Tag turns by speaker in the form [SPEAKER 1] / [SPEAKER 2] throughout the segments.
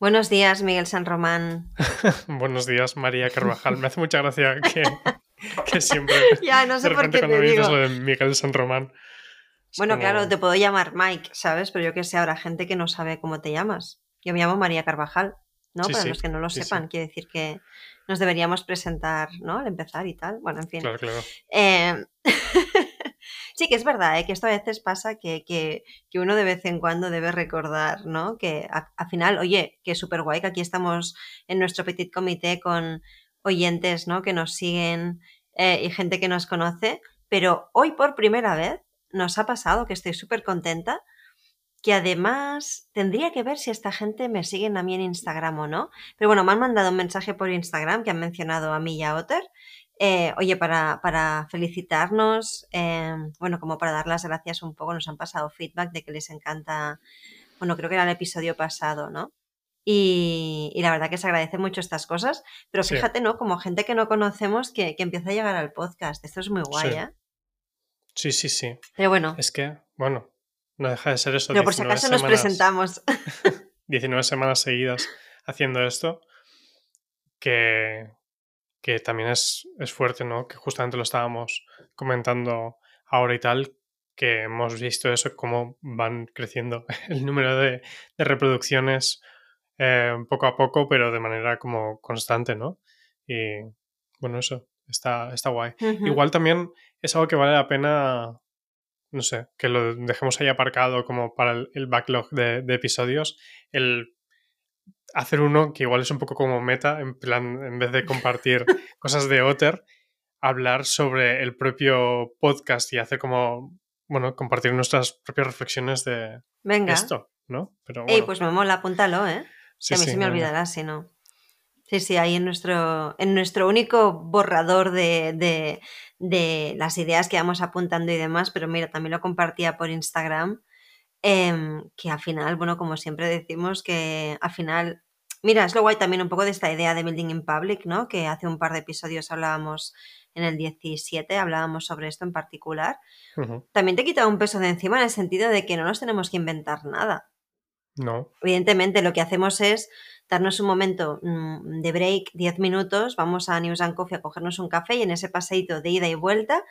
[SPEAKER 1] Buenos días, Miguel San Román.
[SPEAKER 2] Buenos días, María Carvajal. Me hace mucha gracia que, que siempre.
[SPEAKER 1] ya, no sé
[SPEAKER 2] de
[SPEAKER 1] por qué
[SPEAKER 2] cuando
[SPEAKER 1] te digo.
[SPEAKER 2] lo de Miguel San Román.
[SPEAKER 1] Bueno,
[SPEAKER 2] como-
[SPEAKER 1] claro, te puedo llamar Mike, ¿sabes? Pero yo que sé, habrá gente que no sabe cómo te llamas. Yo me llamo María Carvajal, ¿no?
[SPEAKER 2] Sí,
[SPEAKER 1] Para
[SPEAKER 2] sí,
[SPEAKER 1] los que no lo
[SPEAKER 2] sí,
[SPEAKER 1] sepan, quiere decir que nos deberíamos presentar, ¿no? Al empezar y tal. Bueno, en fin.
[SPEAKER 2] Claro, claro.
[SPEAKER 1] Eh, sí que es verdad, ¿eh? que esto a veces pasa que, que- que uno de vez en cuando debe recordar, ¿no? Que a- al final, oye, que es súper guay que aquí estamos en nuestro petit comité con oyentes, ¿no? Que nos siguen eh, y gente que nos conoce, pero hoy por primera vez nos ha pasado que estoy súper contenta que además tendría que ver si esta gente me siguen a mí en Instagram o no. Pero bueno, me han mandado un mensaje por Instagram que han mencionado a mí y a Otter. Eh, oye, para, para felicitarnos, eh, bueno, como para dar las gracias un poco, nos han pasado feedback de que les encanta, bueno, creo que era el episodio pasado, ¿no? Y, y la verdad que se agradecen mucho estas cosas, pero
[SPEAKER 2] Sí.
[SPEAKER 1] fíjate, ¿no? Como gente que no conocemos que, que empieza a llegar al podcast. Esto es muy guay,
[SPEAKER 2] Sí.
[SPEAKER 1] ¿eh?
[SPEAKER 2] Sí, sí, sí.
[SPEAKER 1] Pero bueno,
[SPEAKER 2] Es que, bueno, no deja de ser eso.
[SPEAKER 1] pero por si
[SPEAKER 2] 19
[SPEAKER 1] acaso nos presentamos.
[SPEAKER 2] 19 semanas seguidas haciendo esto, que, que también es, es fuerte, ¿no? Que justamente lo estábamos comentando ahora y tal, que hemos visto eso, cómo van creciendo el número de, de reproducciones eh, poco a poco, pero de manera como constante, ¿no? Y bueno, eso está, está guay. Igual también es algo que vale la pena, no sé, que lo dejemos ahí aparcado como para el, el backlog de, de episodios, el hacer uno que igual es un poco como meta, en plan, en vez de compartir cosas de Otter, hablar sobre el propio podcast y hacer como, bueno, compartir nuestras propias reflexiones de
[SPEAKER 1] Venga.
[SPEAKER 2] esto, ¿no? Pero
[SPEAKER 1] Ey,
[SPEAKER 2] bueno,
[SPEAKER 1] pues me mola, apúntalo, ¿eh?
[SPEAKER 2] sí,
[SPEAKER 1] que a mí
[SPEAKER 2] sí,
[SPEAKER 1] se me
[SPEAKER 2] venga.
[SPEAKER 1] olvidará si no. Sí, sí, ahí en nuestro, en nuestro único borrador de, de, de las ideas que vamos apuntando y demás, pero mira, también lo compartía por Instagram, em, que al final, bueno, como siempre decimos, que al final, mira, es lo guay también un poco de esta idea de Building in Public, ¿no? Que hace un par de episodios hablábamos, en el 17 hablábamos sobre esto en particular. También te quita un peso de encima en el sentido de que no nos tenemos que inventar nada
[SPEAKER 2] No,
[SPEAKER 1] evidentemente lo que hacemos es darnos un momento mm, de break, 10 minutos, vamos a News and Coffee a cogernos un café y en ese paseíto de ida y vuelta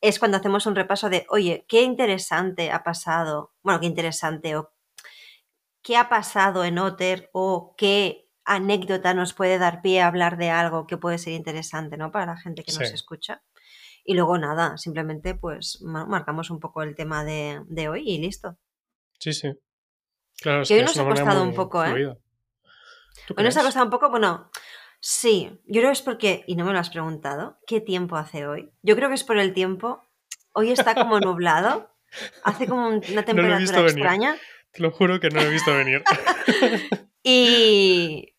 [SPEAKER 1] es cuando hacemos un repaso de, oye, qué interesante ha pasado, bueno, qué interesante o qué ha pasado en Otter o qué anécdota nos puede dar pie a hablar de algo que puede ser interesante, ¿no? Para la gente que nos escucha. Y luego nada, simplemente pues ma- marcamos un poco el tema de, de hoy y listo.
[SPEAKER 2] sí, sí. Claro, es
[SPEAKER 1] Que hoy
[SPEAKER 2] que
[SPEAKER 1] nos
[SPEAKER 2] es
[SPEAKER 1] ha
[SPEAKER 2] una manera
[SPEAKER 1] costado un poco, ¿eh?
[SPEAKER 2] fluida. ¿Tú
[SPEAKER 1] Hoy nos ha costado un poco, bueno, sí, yo creo que es porque, y no me lo has preguntado, ¿qué tiempo hace hoy? Yo creo que es por el tiempo. Hoy está como nublado, hace como un- una
[SPEAKER 2] No
[SPEAKER 1] temperatura
[SPEAKER 2] venir.
[SPEAKER 1] extraña
[SPEAKER 2] Te lo juro que no lo he visto venir.
[SPEAKER 1] y...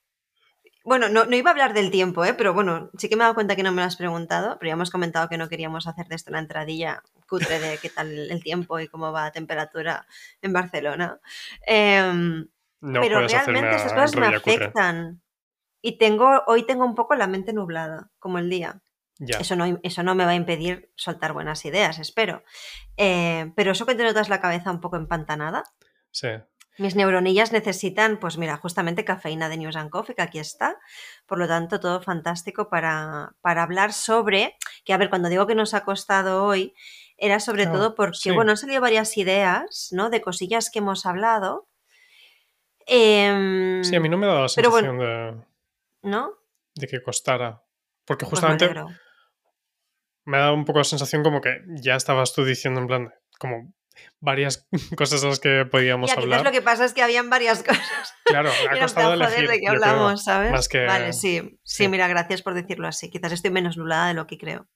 [SPEAKER 1] Bueno, no, no iba a hablar del tiempo, ¿eh? pero bueno, sí que me he dado cuenta que no me lo has preguntado, pero ya hemos comentado que no queríamos hacer de esto una entradilla cutre de qué tal el tiempo y cómo va la temperatura en Barcelona. Em,
[SPEAKER 2] No
[SPEAKER 1] pero realmente estas cosas me afectan. Y tengo, hoy tengo un poco la mente nublada, como el día.
[SPEAKER 2] Ya.
[SPEAKER 1] Eso no, eso no me va a impedir soltar buenas ideas, espero. Eh, pero eso que te notas la cabeza un poco empantanada,
[SPEAKER 2] Sí.
[SPEAKER 1] mis neuronillas necesitan, pues mira, justamente cafeína de News and Coffee, que aquí está. Por lo tanto, todo fantástico para, para hablar sobre, que a ver, cuando digo que nos ha costado hoy, era sobre todo porque,
[SPEAKER 2] sí.
[SPEAKER 1] bueno, han salido varias ideas, ¿no? De cosillas que hemos hablado. Em,
[SPEAKER 2] Sí, a mí no me da la sensación de,
[SPEAKER 1] ¿No?
[SPEAKER 2] de que costara. Porque
[SPEAKER 1] Pues me
[SPEAKER 2] justamente me ha dado un poco la sensación como que ya estabas tú diciendo en plan, como varias cosas de las que podíamos
[SPEAKER 1] Ya,
[SPEAKER 2] hablar.
[SPEAKER 1] lo que pasa es que habían varias cosas.
[SPEAKER 2] Claro,
[SPEAKER 1] Y
[SPEAKER 2] ha costado elegir.
[SPEAKER 1] de qué
[SPEAKER 2] creo,
[SPEAKER 1] hablamos, ¿sabes?
[SPEAKER 2] que-
[SPEAKER 1] Vale, sí, sí.
[SPEAKER 2] sí.
[SPEAKER 1] mira, gracias por decirlo así. Quizás estoy menos nublada de lo que creo.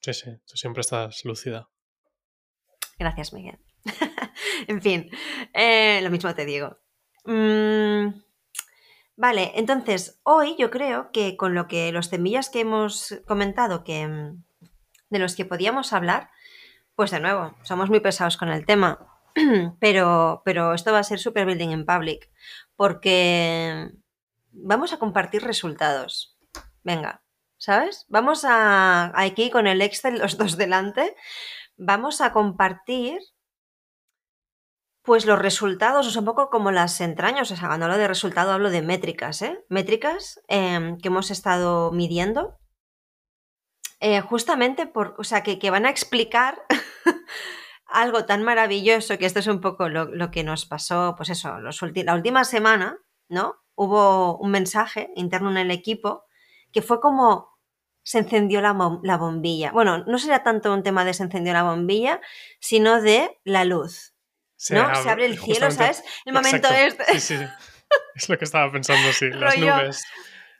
[SPEAKER 2] Sí, sí, tú siempre estás lúcida.
[SPEAKER 1] Gracias, Miguel. en fin, eh, lo mismo te digo. Mm, vale, entonces, hoy yo creo que con lo que los temillas que hemos comentado, que mm, de los que podíamos hablar, pues de nuevo, somos muy pesados con el tema. Pero, pero esto va a ser super building in public. Porque vamos a compartir resultados. Venga, ¿sabes? Vamos a aquí con el Excel los dos delante. Vamos a compartir Pues los resultados, sea, un poco como las entrañas, o sea, cuando hablo de resultado hablo de métricas, ¿eh? Métricas em, que hemos estado midiendo, eh, justamente por, o sea, que, que van a explicar algo tan maravilloso, que esto es un poco lo, lo que nos pasó, pues eso, los la última semana, ¿no? Hubo un mensaje interno en el equipo que fue como se encendió la, la bombilla. Bueno, no será tanto un tema de se encendió la bombilla, sino de la luz. Se ¿no? Abre, se abre el cielo, ¿sabes? El momento
[SPEAKER 2] exacto. este. Sí, sí. Es lo que estaba pensando, sí. Las
[SPEAKER 1] rollo,
[SPEAKER 2] nubes.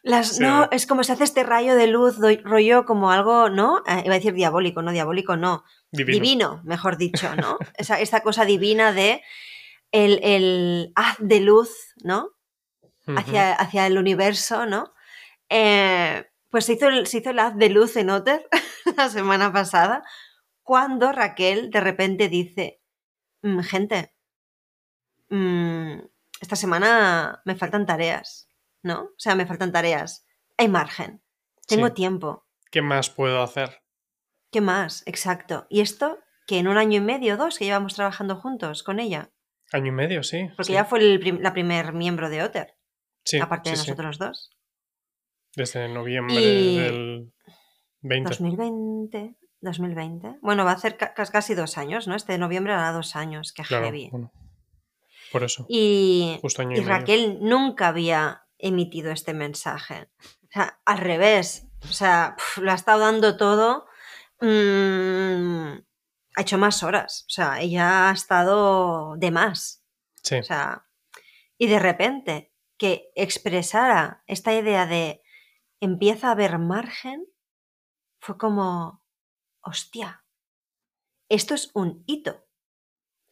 [SPEAKER 1] Las, sí. No, es como se hace este rayo de luz, rollo como algo, ¿no? Eh, iba a decir diabólico, no, diabólico no.
[SPEAKER 2] Divino,
[SPEAKER 1] divino mejor dicho, ¿no? Esa, esta cosa divina de el, el haz de luz, ¿no? Hacia, hacia el universo, ¿no? Eh, pues se hizo, el, se hizo el haz de luz en Otter la semana pasada, cuando Raquel de repente dice, gente, mmm, esta semana me faltan tareas, ¿no? O sea, me faltan tareas. Hay margen. Tengo
[SPEAKER 2] Sí.
[SPEAKER 1] tiempo.
[SPEAKER 2] ¿Qué más puedo hacer?
[SPEAKER 1] ¿Qué más? Exacto. Y esto que en un año y medio dos que llevamos trabajando juntos con ella.
[SPEAKER 2] Año y medio, sí.
[SPEAKER 1] Porque
[SPEAKER 2] sí.
[SPEAKER 1] ella fue el prim- la primer miembro de Otter,
[SPEAKER 2] Sí,
[SPEAKER 1] aparte
[SPEAKER 2] sí,
[SPEAKER 1] de nosotros dos.
[SPEAKER 2] Desde noviembre
[SPEAKER 1] Y-
[SPEAKER 2] del 20.
[SPEAKER 1] 2020. 2020. Bueno, va a hacer ca- casi dos años, ¿no? Este de noviembre hará dos años. Qué
[SPEAKER 2] Claro,
[SPEAKER 1] heavy.
[SPEAKER 2] bueno. Por eso.
[SPEAKER 1] Y,
[SPEAKER 2] Justo año y
[SPEAKER 1] y
[SPEAKER 2] medio.
[SPEAKER 1] Raquel nunca había emitido este mensaje. O sea, al revés. O sea, lo ha estado dando todo. mm, ha hecho más horas. O sea, ella ha estado de más.
[SPEAKER 2] Sí,
[SPEAKER 1] O sea, y de repente que expresara esta idea de empieza a haber margen, fue como, hostia, esto es un hito.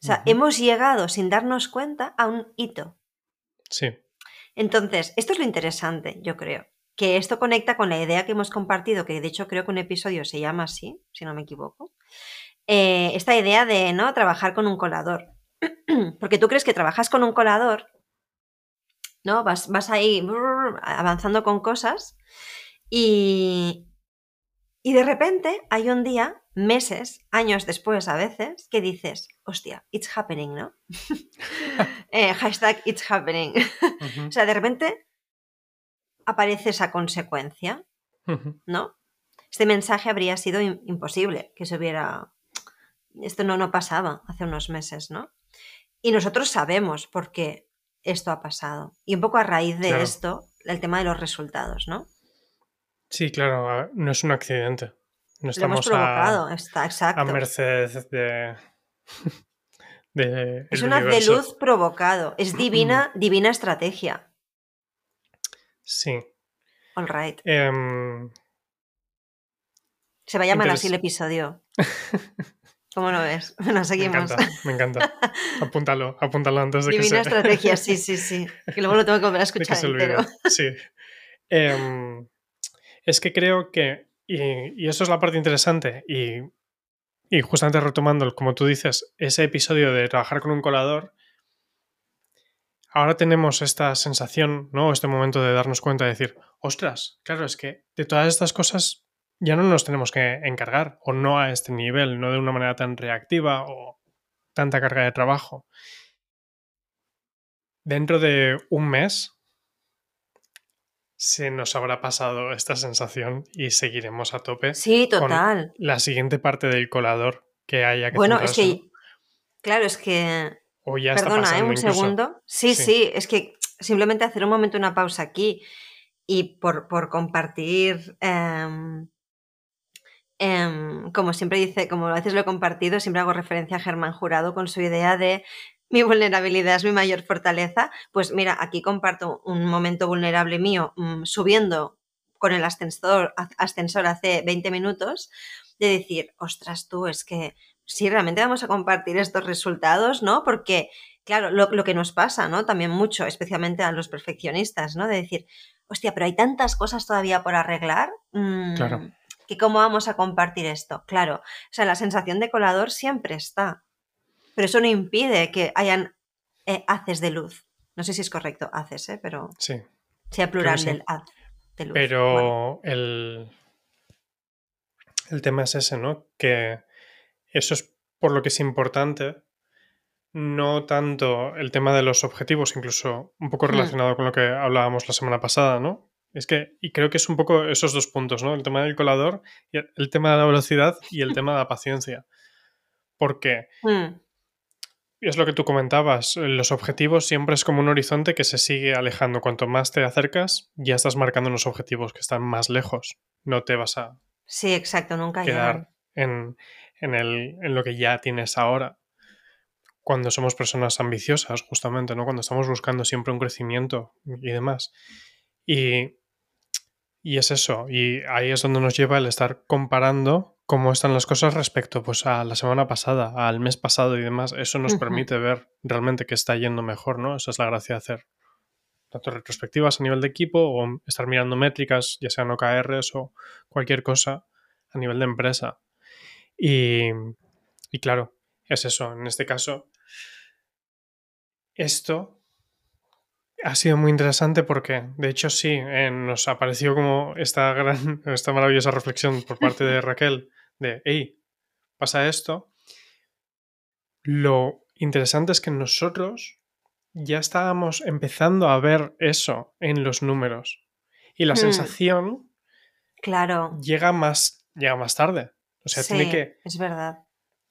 [SPEAKER 1] O sea, hemos llegado sin darnos cuenta a un hito.
[SPEAKER 2] sí.
[SPEAKER 1] Entonces, esto es lo interesante, yo creo. Que esto conecta con la idea que hemos compartido, que de hecho creo que un episodio se llama así, si no me equivoco. Eh, esta idea de no trabajar con un colador. Porque tú crees que trabajas con un colador, ¿no? Vas, vas ahí brrr, avanzando con cosas y, y de repente hay un día, meses, años después a veces, que dices, hostia, it's happening, ¿no? Eh, hashtag it's happening.
[SPEAKER 2] Ujú,
[SPEAKER 1] O sea, de repente aparece esa consecuencia. ¿no? Este mensaje habría sido im- imposible que se hubiera... Esto no, no pasaba hace unos meses, ¿no? Y nosotros sabemos por qué esto ha pasado. Y un poco a raíz de
[SPEAKER 2] Claro.
[SPEAKER 1] esto, el tema de los resultados, ¿no?
[SPEAKER 2] Sí, claro, a- no es un accidente. No
[SPEAKER 1] Lo hemos
[SPEAKER 2] estamos
[SPEAKER 1] provocado,
[SPEAKER 2] a,
[SPEAKER 1] está
[SPEAKER 2] a
[SPEAKER 1] exacto.
[SPEAKER 2] merced de, de
[SPEAKER 1] Es
[SPEAKER 2] el
[SPEAKER 1] un haz de luz provocado. Es divina, divina estrategia.
[SPEAKER 2] Sí.
[SPEAKER 1] All right.
[SPEAKER 2] Em,
[SPEAKER 1] Se va a llamar así el episodio. ¿Cómo lo ves? Bueno,
[SPEAKER 2] me
[SPEAKER 1] seguimos.
[SPEAKER 2] encanta, me encanta. Apúntalo, apúntalo antes de que
[SPEAKER 1] Divina
[SPEAKER 2] se,
[SPEAKER 1] estrategia, sí, sí, sí. Que luego lo tengo que volver a
[SPEAKER 2] de que
[SPEAKER 1] escuchar
[SPEAKER 2] se olvide.
[SPEAKER 1] entero.
[SPEAKER 2] Sí. Em, es que creo que, y, y eso es la parte interesante, y, y justamente retomando, como tú dices, ese episodio de trabajar con un colador, ahora tenemos esta sensación, ¿no? Este momento de darnos cuenta de decir, ostras, claro, es que de todas estas cosas ya no nos tenemos que encargar, o no a este nivel, no de una manera tan reactiva o tanta carga de trabajo. Dentro de un mes se nos habrá pasado esta sensación y seguiremos a tope
[SPEAKER 1] Sí,
[SPEAKER 2] con
[SPEAKER 1] total.
[SPEAKER 2] la siguiente parte del colador que haya que
[SPEAKER 1] Bueno, es que, claro, es que,
[SPEAKER 2] o ya está
[SPEAKER 1] perdona, ¿eh?
[SPEAKER 2] pasando
[SPEAKER 1] Un
[SPEAKER 2] incluso.
[SPEAKER 1] segundo. Sí,
[SPEAKER 2] Sí.
[SPEAKER 1] sí, es que simplemente hacer un momento una pausa aquí y por, por compartir, em, em, como siempre dice, como a veces lo he compartido, siempre hago referencia a Germán Jurado con su idea de mi vulnerabilidad es mi mayor fortaleza. Pues mira, aquí comparto un momento vulnerable mío mm, subiendo con el ascensor, ascensor hace 20 minutos, de decir, ostras tú, es que si realmente vamos a compartir estos resultados, ¿no? Porque, claro, lo, lo, que nos pasa, ¿no? También mucho, especialmente a los perfeccionistas, ¿no? De decir, hostia, pero hay tantas cosas todavía por arreglar. Mmm,
[SPEAKER 2] Claro.
[SPEAKER 1] que cómo vamos a compartir esto. Claro, o sea, la sensación de colador siempre está, pero eso no impide que hayan eh, haces de luz. No sé si es correcto, haces, ¿eh? pero
[SPEAKER 2] Sí,
[SPEAKER 1] sea plural
[SPEAKER 2] sí.
[SPEAKER 1] del haz de luz.
[SPEAKER 2] pero
[SPEAKER 1] Bueno,
[SPEAKER 2] el, el tema es ese, ¿no? Que eso es por lo que es importante no tanto el tema de los objetivos, incluso un poco
[SPEAKER 1] Hmm.
[SPEAKER 2] relacionado con lo que hablábamos la semana pasada, ¿no? Es que, y creo que es un poco esos dos puntos, ¿no? El tema del colador, y el tema de la velocidad y el tema de la paciencia. Porque
[SPEAKER 1] Mm,
[SPEAKER 2] es lo que tú comentabas, los objetivos siempre es como un horizonte que se sigue alejando. Cuanto más te acercas, ya estás marcando unos objetivos que están más lejos. No te vas a
[SPEAKER 1] Sí, exacto, nunca
[SPEAKER 2] quedar en, en, el, en lo que ya tienes ahora. Cuando somos personas ambiciosas, justamente, ¿no? Cuando estamos buscando siempre un crecimiento y demás. Y, y es eso. Y ahí es donde nos lleva el estar comparando cómo están las cosas respecto pues, a la semana pasada, al mes pasado y demás. Eso nos permite ver realmente que está yendo mejor, ¿no? Esa es la gracia de hacer tanto retrospectivas a nivel de equipo o estar mirando métricas, ya sean OKRs o cualquier cosa a nivel de empresa. Y, y claro, es eso. En este caso, esto ha sido muy interesante porque, de hecho, sí, eh, nos apareció como esta gran, esta maravillosa reflexión por parte de Raquel de, hey, pasa esto. Lo interesante es que nosotros ya estábamos empezando a ver eso en los números. Y la
[SPEAKER 1] Hmm.
[SPEAKER 2] sensación
[SPEAKER 1] Claro.
[SPEAKER 2] llega más, llega más tarde. O sea,
[SPEAKER 1] sí,
[SPEAKER 2] tiene, que,
[SPEAKER 1] es verdad.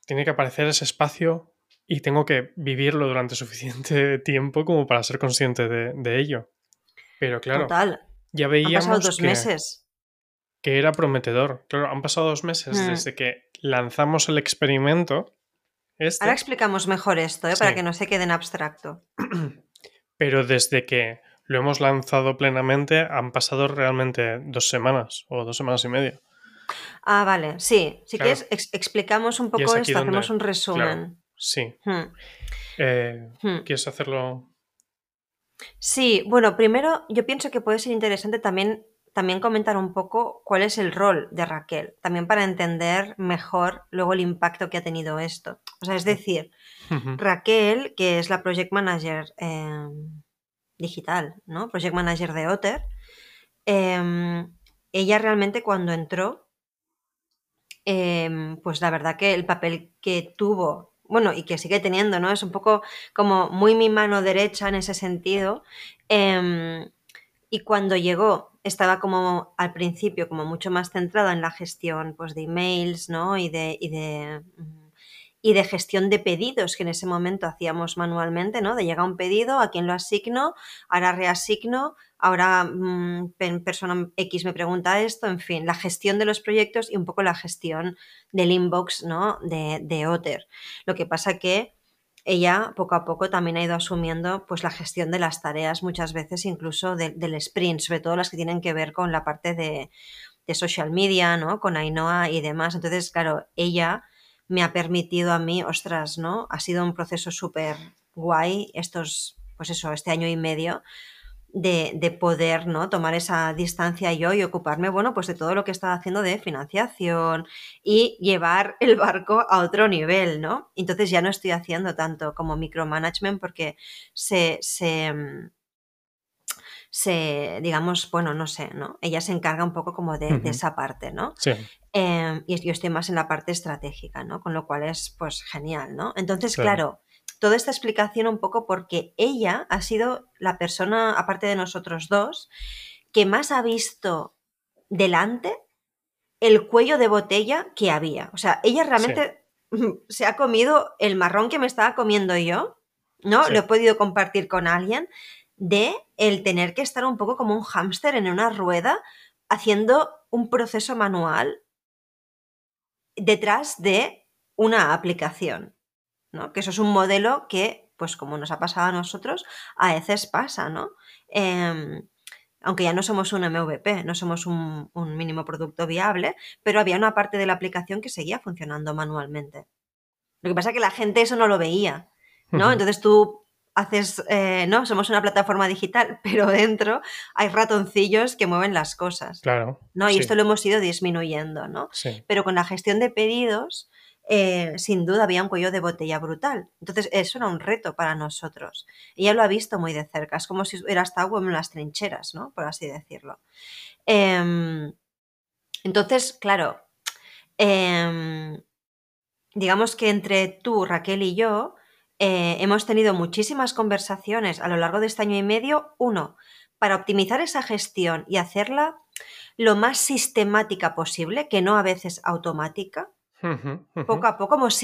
[SPEAKER 2] tiene que aparecer ese espacio y tengo que vivirlo durante suficiente tiempo como para ser consciente de, de ello. Pero claro,
[SPEAKER 1] Total.
[SPEAKER 2] ya
[SPEAKER 1] Han
[SPEAKER 2] veíamos
[SPEAKER 1] pasado dos
[SPEAKER 2] que,
[SPEAKER 1] meses.
[SPEAKER 2] Que era prometedor. Claro, han pasado dos meses
[SPEAKER 1] Hmm.
[SPEAKER 2] desde que lanzamos el experimento. Este,
[SPEAKER 1] Ahora explicamos mejor esto, ¿eh? para que no se quede en abstracto.
[SPEAKER 2] pero desde que lo hemos lanzado plenamente han pasado realmente dos semanas o dos semanas y media.
[SPEAKER 1] Ah, vale. Sí, si
[SPEAKER 2] Claro.
[SPEAKER 1] quieres, ex- explicamos un poco
[SPEAKER 2] es
[SPEAKER 1] esto, hacemos un resumen.
[SPEAKER 2] Sí.
[SPEAKER 1] Hmm,
[SPEAKER 2] Eh,
[SPEAKER 1] hmm.
[SPEAKER 2] ¿Quieres hacerlo?
[SPEAKER 1] Sí, bueno, primero yo pienso que puede ser interesante también, también comentar un poco cuál es el rol de Raquel, también para entender mejor luego el impacto que ha tenido esto. O sea, es decir. Raquel, que es la Project Manager eh, digital, ¿no? Project Manager de Otter, eh, ella realmente cuando entró, eh, pues la verdad que el papel que tuvo, bueno, y que sigue teniendo, ¿no? Es un poco como muy mi mano derecha en ese sentido. eh, y cuando llegó, estaba como al principio como mucho más centrada en la gestión pues, de emails, ¿no? Y de, y de, mm, y de gestión de pedidos que en ese momento hacíamos manualmente, ¿no? De llega un pedido, a quién lo asigno, ahora reasigno, ahora mm, persona X me pregunta esto, en fin, la gestión de los proyectos y un poco la gestión del inbox, ¿no? De, de Otter. Lo que pasa que ella poco a poco también ha ido asumiendo pues la gestión de las tareas muchas veces incluso de- del sprint, sobre todo las que tienen que ver con la parte de, de social media, ¿no? Con Ainhoa y demás. Entonces, claro, ella me ha permitido a mí, ostras, ¿no? Ha sido un proceso súper guay estos, pues eso, este año y medio de, de poder ¿no? tomar esa distancia yo y ocuparme, bueno, pues de todo lo que estaba haciendo de financiación y llevar el barco a otro nivel, ¿no? Entonces ya no estoy haciendo tanto como micromanagement porque se, se, mm, se digamos, bueno, no sé, ¿no? Ella se encarga un poco como de, esa parte, ¿no?
[SPEAKER 2] Sí.
[SPEAKER 1] Eh, y yo estoy más en la parte estratégica, ¿no? Con lo cual es pues genial, ¿no? Entonces,
[SPEAKER 2] Claro.
[SPEAKER 1] claro, toda esta explicación un poco porque ella ha sido la persona, aparte de nosotros dos, que más ha visto delante el cuello de botella que había. O sea, ella realmente se ha comido el marrón que me estaba comiendo yo, ¿no?
[SPEAKER 2] Sí.
[SPEAKER 1] Lo he podido compartir con alguien de el tener que estar un poco como un hámster en una rueda haciendo un proceso manual detrás de una aplicación, ¿no? Que eso es un modelo que, pues como nos ha pasado a nosotros, a veces pasa, ¿no? Eh, aunque ya no somos un MVP, no somos un, un, mínimo producto viable, pero había una parte de la aplicación que seguía funcionando manualmente. Lo que pasa es que la gente eso no lo veía, ¿no? Uh -huh. Entonces tú haces, eh, no, somos una plataforma digital, pero dentro hay ratoncillos que mueven las cosas.
[SPEAKER 2] Claro.
[SPEAKER 1] ¿no? Y sí. esto lo hemos ido disminuyendo, ¿no?
[SPEAKER 2] Sí.
[SPEAKER 1] Pero con la gestión de pedidos, eh, sin duda había un cuello de botella brutal. Entonces, eso era un reto para nosotros. Ella lo ha visto muy de cerca, es como si hubiera estado en las trincheras, ¿no? Por así decirlo. Eh, entonces, claro, eh, digamos que entre tú, Raquel y yo, eh, hemos tenido muchísimas conversaciones a lo largo de este año y medio. Uno, para optimizar esa gestión y hacerla lo más sistemática posible, que no a veces automática. Poco a poco hemos,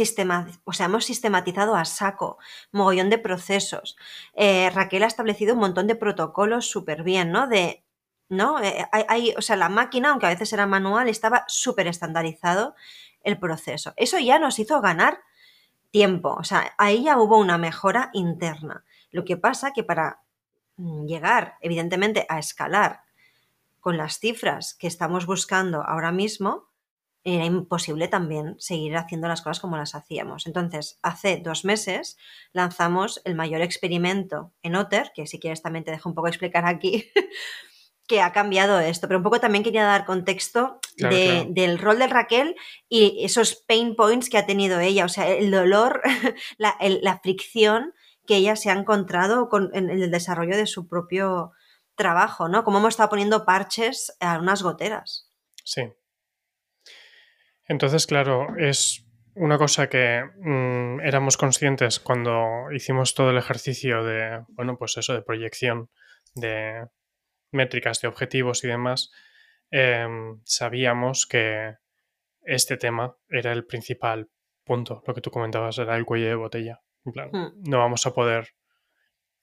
[SPEAKER 1] o sea, hemos sistematizado a saco, mogollón de procesos. Eh, Raquel ha establecido un montón de protocolos súper bien, ¿no? De, ¿no? Eh, hay, o sea, la máquina, aunque a veces era manual, estaba súper estandarizado el proceso. Eso ya nos hizo ganar tiempo, o sea, ahí ya hubo una mejora interna. Lo que pasa que para mm, llegar, evidentemente, a escalar con las cifras que estamos buscando ahora mismo, era imposible también seguir haciendo las cosas como las hacíamos. Entonces, hace dos meses lanzamos el mayor experimento en Otter, que si quieres también te dejo un poco explicar aquí, que ha cambiado esto, pero un poco también quería dar contexto del rol de Raquel y esos pain points que ha tenido ella, o sea, el dolor, la, la fricción que ella se ha encontrado con, en el desarrollo de su propio trabajo, ¿no? Como hemos estado poniendo parches a unas goteras.
[SPEAKER 2] Sí. Entonces, claro, es una cosa que mm, éramos conscientes cuando hicimos todo el ejercicio de, bueno, pues eso, de proyección, de métricas, de objetivos y demás, em, sabíamos que este tema era el principal punto, lo que tú comentabas era el cuello de botella. En plan, hmm. no vamos a poder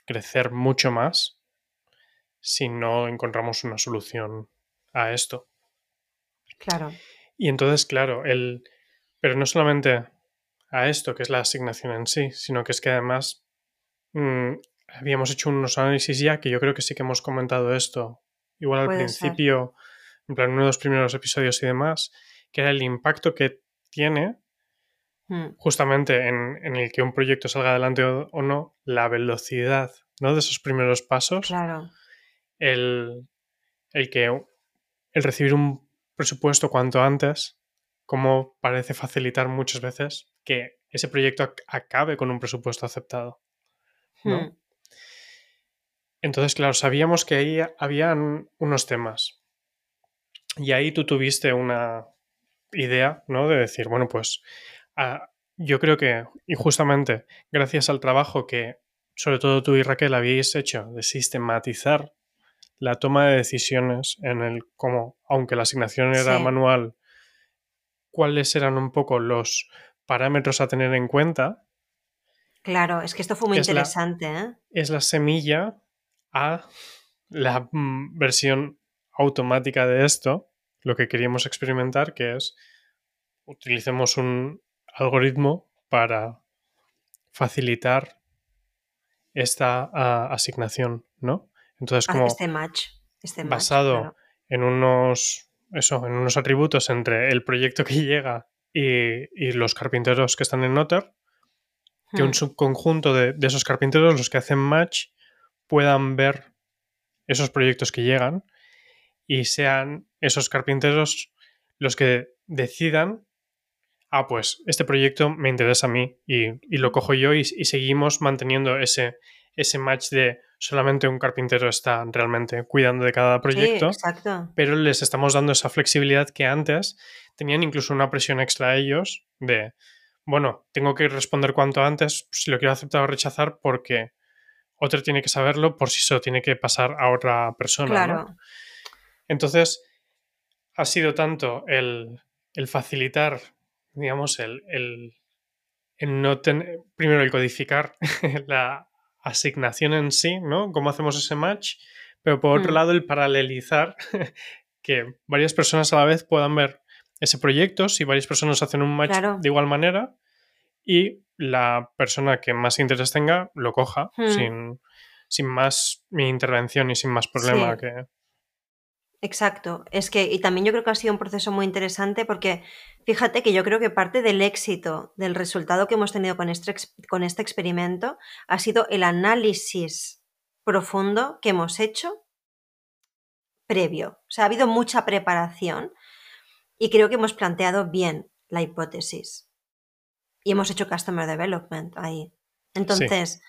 [SPEAKER 2] crecer mucho más si no encontramos una solución a esto.
[SPEAKER 1] Claro.
[SPEAKER 2] Y entonces, claro, el. Pero no solamente a esto, que es la asignación en sí, sino que es que además mm, habíamos hecho unos análisis ya que yo creo que sí que hemos comentado esto, igual al principio, en plan, uno de los primeros episodios y demás, que era el impacto que tiene hmm. justamente en, en, el que un proyecto salga adelante o, o, no, la velocidad ¿no? de esos primeros pasos.
[SPEAKER 1] Claro
[SPEAKER 2] el, que el recibir un presupuesto cuanto antes, como parece facilitar muchas veces que ese proyecto acabe con un presupuesto aceptado. Hmm. Entonces, claro, sabíamos que ahí habían unos temas. Y ahí tú tuviste una idea, ¿no? De decir, bueno, pues ah, yo creo que, y justamente gracias al trabajo que sobre todo tú y Raquel habéis hecho de sistematizar la toma de decisiones en el cómo, aunque la asignación era manual, cuáles eran un poco los parámetros a tener en cuenta.
[SPEAKER 1] Claro, es que esto fue muy interesante. ¿eh?
[SPEAKER 2] Es la semilla a la mm, versión automática de esto, lo que queríamos experimentar, que es utilicemos un algoritmo para facilitar esta ah, asignación, ¿no? Entonces, como
[SPEAKER 1] este match, este
[SPEAKER 2] basado en unos eso, en unos atributos entre el proyecto que llega y, los carpinteros que están en Noter, que un hmm. subconjunto de, esos carpinteros, los que hacen match, puedan ver esos proyectos que llegan y sean esos carpinteros los que decidan, ah, pues este proyecto me interesa a mí y, lo cojo yo y, y, seguimos manteniendo ese, ese match de solamente un carpintero está realmente cuidando de cada proyecto, pero les estamos dando esa flexibilidad que antes tenían incluso una presión extra a ellos de, bueno, tengo que responder cuanto antes si lo quiero aceptar o rechazar porque otro tiene que saberlo por si eso tiene que pasar a otra persona. Entonces, ha sido tanto el, facilitar, digamos, el, el, el no tener, primero el codificar la, asignación en sí, ¿no? Cómo hacemos ese match, pero por otro mm. lado el paralelizar que varias personas a la vez puedan ver ese proyecto, si varias personas hacen un match de igual manera y la persona que más interés tenga lo coja hmm. sin, sin, más mi intervención y sin más problema que...
[SPEAKER 1] Exacto, es que, y también yo creo que ha sido un proceso muy interesante porque fíjate que yo creo que parte del éxito del resultado que hemos tenido con este, con este experimento ha sido el análisis profundo que hemos hecho previo. O sea, ha habido mucha preparación y creo que hemos planteado bien la hipótesis. Y hemos hecho Customer Development ahí. Entonces,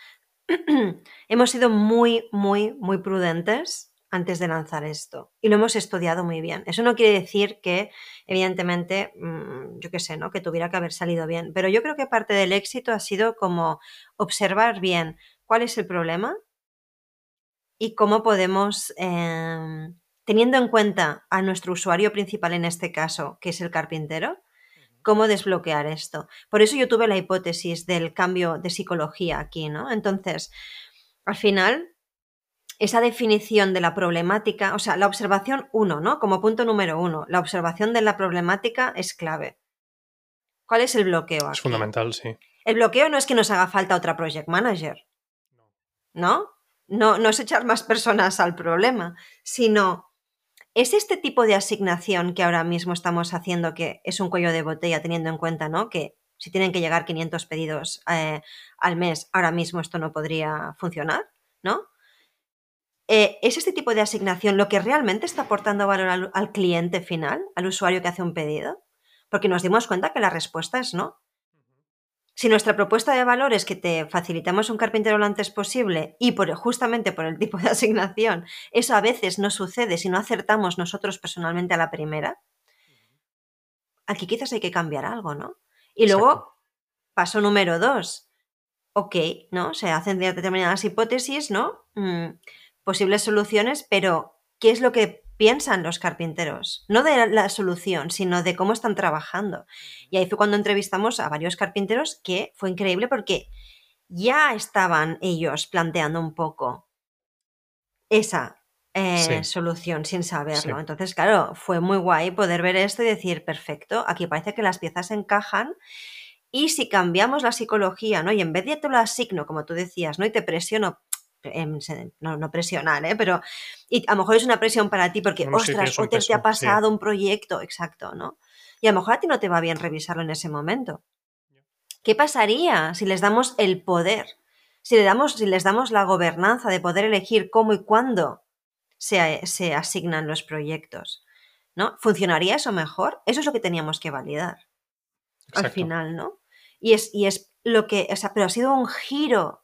[SPEAKER 1] hemos sido muy, muy, muy prudentes antes de lanzar esto. Y lo hemos estudiado muy bien. Eso no quiere decir que, evidentemente, mm, yo qué sé, ¿no? Que tuviera que haber salido bien. Pero yo creo que parte del éxito ha sido como observar bien cuál es el problema y cómo podemos, em, teniendo en cuenta a nuestro usuario principal en este caso, que es el carpintero, cómo desbloquear esto. Por eso yo tuve la hipótesis del cambio de psicología aquí, ¿no? Entonces, al final, esa definición de la problemática, o sea, la observación uno, ¿no? Como punto número uno, la observación de la problemática es clave. ¿Cuál es el bloqueo? Aquí?
[SPEAKER 2] Es fundamental, sí.
[SPEAKER 1] El bloqueo no es que nos haga falta otra project manager, ¿no? No, no es echar más personas al problema, sino es este tipo de asignación que ahora mismo estamos haciendo que es un cuello de botella teniendo en cuenta, ¿no? Que si tienen que llegar 500 pedidos eh, al mes, ahora mismo esto no podría funcionar, ¿no? Eh, ¿Es este tipo de asignación lo que realmente está aportando valor al, cliente final, al usuario que hace un pedido? Porque nos dimos cuenta que la respuesta es no. Si nuestra propuesta de valor es que te facilitamos un carpintero lo antes posible y por, justamente por el tipo de asignación, eso a veces no sucede si no acertamos nosotros personalmente a la primera, aquí quizás hay que cambiar algo, ¿no? Y luego, paso número dos. Ok, ¿no? Se hacen determinadas hipótesis, ¿no? Mm, posibles soluciones, pero ¿qué es lo que piensan los carpinteros? No de la solución, sino de cómo están trabajando. Y ahí fue cuando entrevistamos a varios carpinteros que fue increíble porque ya estaban ellos planteando un poco esa eh, solución sin saberlo. Entonces, claro, fue muy guay poder ver esto y decir, perfecto, aquí parece que las piezas encajan. Y si cambiamos la psicología, ¿no? Y en vez de te lo asigno, como tú decías, ¿no? Y te presiono no, no presionar, ¿eh? pero y a lo mejor es una presión para ti porque, ostras, o te, ha pasado un proyecto, exacto, ¿no? Y a lo mejor a ti no te va bien revisarlo en ese momento. ¿Qué pasaría si les damos el poder? Si, le damos, si les damos la gobernanza de poder elegir cómo y cuándo se, se asignan los proyectos. ¿No? ¿Funcionaría eso mejor? Eso es lo que teníamos que validar. Al final, ¿no? Y es, y es lo que, o sea, pero ha sido un giro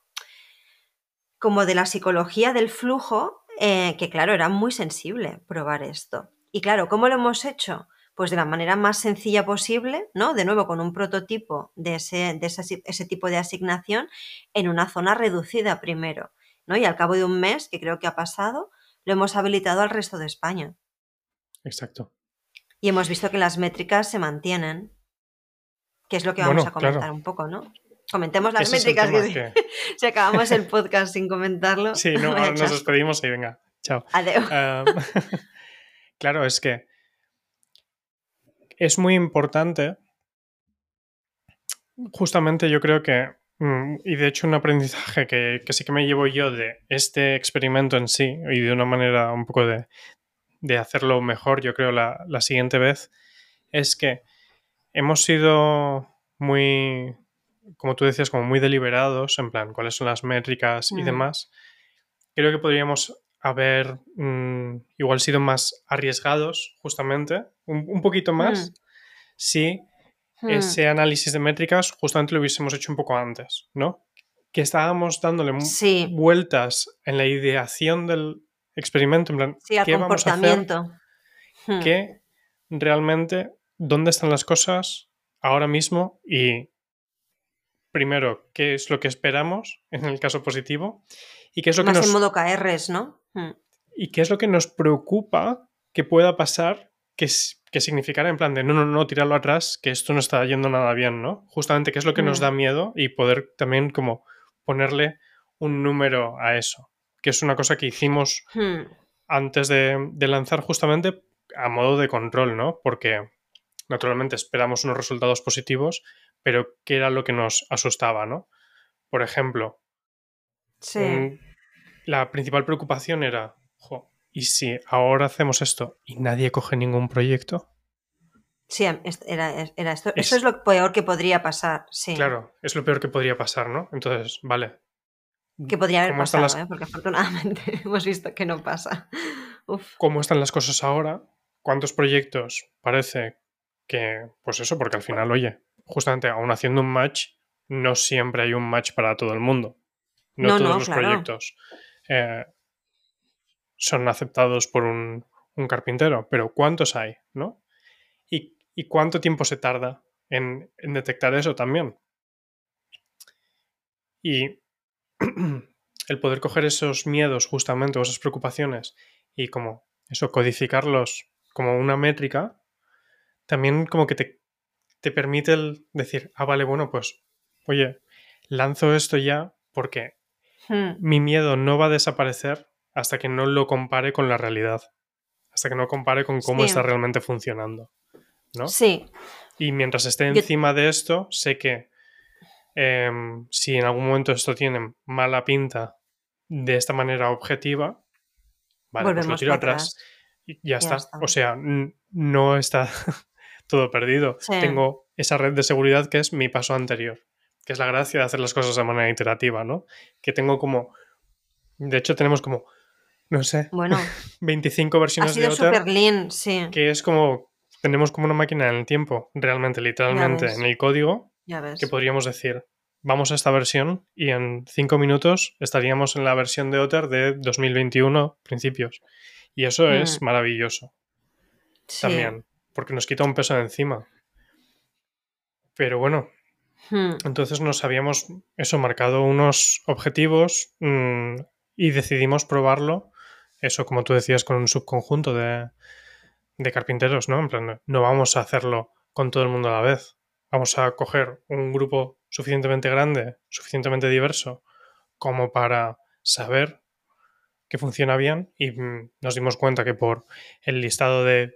[SPEAKER 1] como de la psicología del flujo, eh, que claro, era muy sensible probar esto. Y claro, ¿cómo lo hemos hecho? Pues de la manera más sencilla posible, ¿no? De nuevo, con un prototipo de ese, de ese, tipo de asignación en una zona reducida primero, ¿no? Y al cabo de un mes, que creo que ha pasado, lo hemos habilitado al resto de España.
[SPEAKER 2] Exacto.
[SPEAKER 1] Y hemos visto que las métricas se mantienen, que es lo que vamos a comentar un poco, ¿no? Comentemos las métricas que, si acabamos el podcast sin comentarlo.
[SPEAKER 2] Sí, no, nos despedimos y venga, chao.
[SPEAKER 1] Adiós.
[SPEAKER 2] claro, es que es muy importante. Justamente yo creo que, mm, y de hecho un aprendizaje que, sí que me llevo yo de este experimento en sí, y de una manera un poco de, de hacerlo mejor, yo creo, la, la siguiente vez, es que hemos sido muy como tú decías, como muy deliberados, en plan, cuáles son las métricas y mm. demás, creo que podríamos haber mm, igual sido más arriesgados, justamente, un, poquito más, mm. si ese análisis de métricas justamente lo hubiésemos hecho un poco antes, ¿no? Que estábamos dándole vueltas en la ideación del experimento, en plan,
[SPEAKER 1] ¿qué vamos a hacer?
[SPEAKER 2] Que realmente, ¿dónde están las cosas ahora mismo? Y primero, qué es lo que esperamos en el caso positivo y qué es lo
[SPEAKER 1] Más
[SPEAKER 2] que nos...
[SPEAKER 1] en modo KRs, ¿no?
[SPEAKER 2] Hmm. Y qué es lo que nos preocupa que pueda pasar que, que significara en plan de no, no, no, tirarlo atrás, que esto no está yendo nada bien, ¿no? Justamente qué es lo que nos hmm. da miedo y poder también como ponerle un número a eso, que es una cosa que hicimos hmm. antes de, de lanzar justamente a modo de control, ¿no? Porque naturalmente esperamos unos resultados positivos, pero qué era lo que nos asustaba, ¿no? Por ejemplo,
[SPEAKER 1] sí.
[SPEAKER 2] la principal preocupación era, ¿y si ahora hacemos esto y nadie coge ningún proyecto?
[SPEAKER 1] Sí, era, esto. Eso es lo peor que podría pasar, sí.
[SPEAKER 2] Claro, es lo peor que podría pasar, ¿no? Entonces, vale.
[SPEAKER 1] Que podría haber pasado, ¿eh? porque afortunadamente hemos visto que no pasa.
[SPEAKER 2] ¿Cómo están las cosas ahora? ¿Cuántos proyectos parece que, pues eso, porque al final, oye, justamente aún haciendo un match, no siempre hay un match para todo el mundo. No, todos los proyectos eh, son aceptados por un, un carpintero, pero ¿cuántos hay? ¿no? ¿Y, y cuánto tiempo se tarda en, en detectar eso también? Y el poder coger esos miedos justamente o esas preocupaciones y como eso, codificarlos como una métrica, también como que te, te permite el decir, ah, vale, bueno, pues, oye, lanzo esto ya porque
[SPEAKER 1] Hmm.
[SPEAKER 2] mi miedo no va a desaparecer hasta que no lo compare con la realidad, hasta que no compare con cómo
[SPEAKER 1] Sí.
[SPEAKER 2] está realmente funcionando, ¿no?
[SPEAKER 1] Sí,
[SPEAKER 2] Y mientras esté
[SPEAKER 1] Yo-
[SPEAKER 2] encima de esto, sé que em, si en algún momento esto tiene mala pinta de esta manera objetiva, vale, pues lo
[SPEAKER 1] volvemos
[SPEAKER 2] tiro atrás y ya,
[SPEAKER 1] Ya
[SPEAKER 2] está.
[SPEAKER 1] está.
[SPEAKER 2] O sea, no está todo perdido.
[SPEAKER 1] Sí.
[SPEAKER 2] Tengo esa red de seguridad que es mi paso anterior, que es la gracia de hacer las cosas de manera iterativa, ¿no? Que tengo como... De hecho, tenemos como, no sé,
[SPEAKER 1] Bueno,
[SPEAKER 2] 25
[SPEAKER 1] ha
[SPEAKER 2] versiones de
[SPEAKER 1] sido lean, sí.
[SPEAKER 2] que es como tenemos como una máquina en el tiempo, realmente, literalmente, en el código,
[SPEAKER 1] Ya ves.
[SPEAKER 2] que podríamos decir, vamos a esta versión y en cinco minutos estaríamos en la versión de Otter de 2021, principios. Y eso es
[SPEAKER 1] Mm.
[SPEAKER 2] maravilloso
[SPEAKER 1] Sí.
[SPEAKER 2] también, porque nos quita un peso de encima. Pero bueno,
[SPEAKER 1] Hmm.
[SPEAKER 2] entonces nos habíamos eso marcado unos objetivos mm, y decidimos probarlo, eso como tú decías, con un subconjunto de, de carpinteros, ¿no? En plan, no vamos a hacerlo con todo el mundo a la vez. Vamos a coger un grupo suficientemente grande, suficientemente diverso, como para saber que funciona bien y mm, nos dimos cuenta que por el listado de de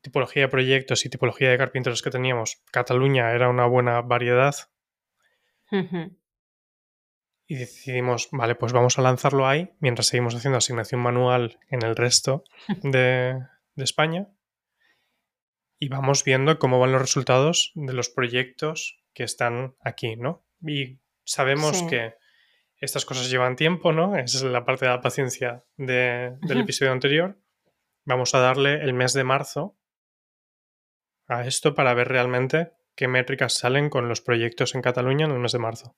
[SPEAKER 2] tipología de proyectos y tipología de carpinteros que teníamos, Cataluña era una buena variedad y decidimos, vale, pues vamos a lanzarlo ahí mientras seguimos haciendo asignación manual en el resto de, de España y vamos viendo cómo van los resultados de los proyectos que están aquí, ¿no? Y sabemos
[SPEAKER 1] Sí.
[SPEAKER 2] que estas cosas llevan tiempo, ¿no? Esa es la parte de la paciencia de- del episodio anterior. Vamos a darle el mes de marzo a esto para ver realmente qué métricas salen con los proyectos en Cataluña en el mes de marzo.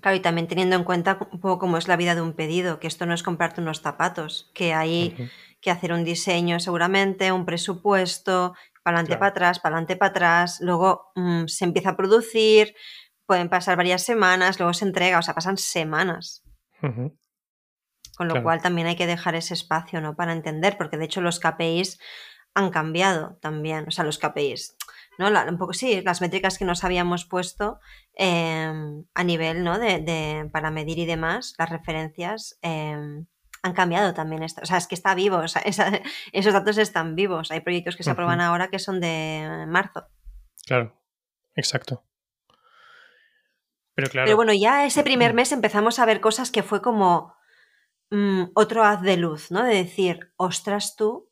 [SPEAKER 1] Claro, y también teniendo en cuenta un poco cómo es la vida de un pedido, que esto no es comprarte unos zapatos, que hay que hacer un diseño seguramente, un presupuesto, para adelante,
[SPEAKER 2] Claro.
[SPEAKER 1] para atrás, para adelante, para atrás, luego mm, se empieza a producir, pueden pasar varias semanas, luego se entrega, o sea, pasan semanas.
[SPEAKER 2] Ujú.
[SPEAKER 1] Con lo
[SPEAKER 2] Claro.
[SPEAKER 1] cual también hay que dejar ese espacio, ¿no? Para entender, porque de hecho los KPIs han cambiado también, o sea, los KPIs, ¿no? La- un poco, sí, las métricas que nos habíamos puesto eh, a nivel, ¿no? De, de- para medir y demás, las referencias eh, han cambiado también. Esto. O sea, es que está vivo, o sea, esa- esos datos están vivos. Hay proyectos que se aprueban ahora que son de marzo.
[SPEAKER 2] Claro, exacto. Pero claro,
[SPEAKER 1] Pero bueno, ya ese primer mes empezamos a ver cosas que fue como mm, otro haz de luz, ¿no? De decir, ostras tú,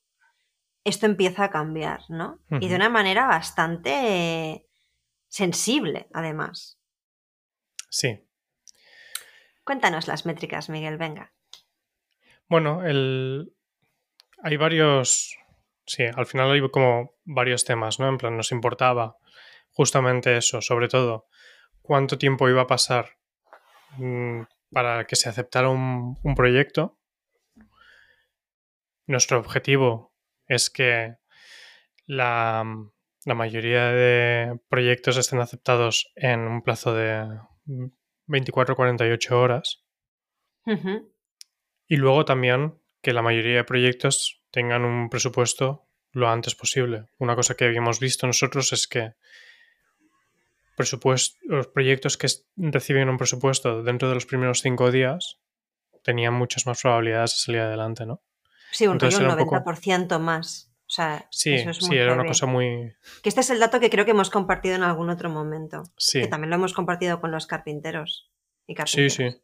[SPEAKER 1] esto empieza a cambiar, ¿no? Y de una manera bastante sensible, además.
[SPEAKER 2] sí.
[SPEAKER 1] Cuéntanos las métricas, Miguel, venga.
[SPEAKER 2] Bueno, el... hay varios... Sí, al final hay como varios temas, ¿no? En plan, nos importaba justamente eso, sobre todo, cuánto tiempo iba a pasar mm, para que se aceptara un, un proyecto. Nuestro objetivo es que la, la mayoría de proyectos estén aceptados en un plazo de 24-48 horas.
[SPEAKER 1] Ujú.
[SPEAKER 2] Y luego también que la mayoría de proyectos tengan un presupuesto lo antes posible. Una cosa que habíamos visto nosotros es que presupuest- los proyectos que reciben un presupuesto dentro de los primeros cinco días tenían muchas más probabilidades de salir adelante, ¿no?
[SPEAKER 1] Sí, un
[SPEAKER 2] Entonces
[SPEAKER 1] rollo un
[SPEAKER 2] era un poco-
[SPEAKER 1] 90% más. O sea,
[SPEAKER 2] Sí,
[SPEAKER 1] eso es
[SPEAKER 2] sí,
[SPEAKER 1] muy
[SPEAKER 2] era una cosa muy...
[SPEAKER 1] Que este es el dato que creo que hemos compartido en algún otro momento.
[SPEAKER 2] Sí,
[SPEAKER 1] Que también lo hemos compartido con los carpinteros y
[SPEAKER 2] sí,
[SPEAKER 1] carpinteras.
[SPEAKER 2] sí.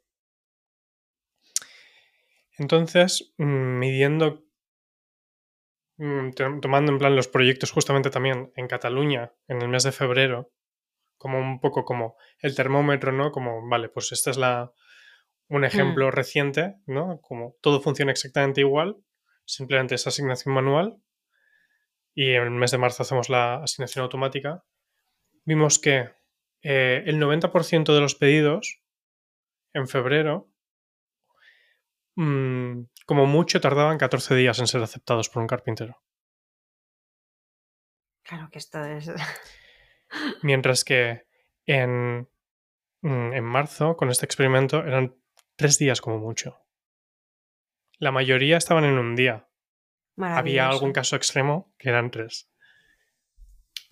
[SPEAKER 2] Entonces, mm, midiendo, mm, to- tomando en plan los proyectos justamente también en Cataluña en el mes de febrero, como un poco como el termómetro, ¿no? Como, vale, pues este es la, un ejemplo reciente, ¿no? Como todo funciona exactamente igual, simplemente es asignación manual y en el mes de marzo hacemos la asignación automática. Vimos que eh, el 90% de los pedidos en febrero mm, como mucho tardaban 14 días en ser aceptados por un carpintero.
[SPEAKER 1] Claro que esto es...
[SPEAKER 2] Mientras que en, mm, en marzo, con este experimento, eran tres días como mucho. La mayoría estaban en un día. Había algún caso extremo que eran tres.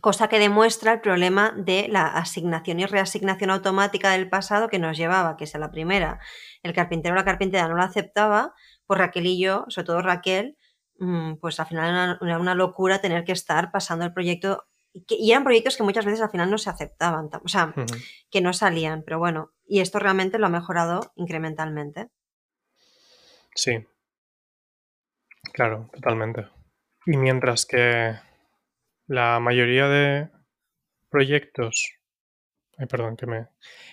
[SPEAKER 1] Cosa que demuestra el problema de la asignación y reasignación automática del pasado que nos llevaba, que es la primera. El carpintero o la carpintera no lo aceptaba, pues Raquel y yo, sobre todo Raquel, mm, pues al final era una locura tener que estar pasando el proyecto. Y eran proyectos que muchas veces al final no se aceptaban, o sea, que no salían, pero bueno, y esto realmente lo ha mejorado incrementalmente.
[SPEAKER 2] Sí, claro, totalmente. Y mientras que la mayoría de proyectos. Ay, perdón, que me,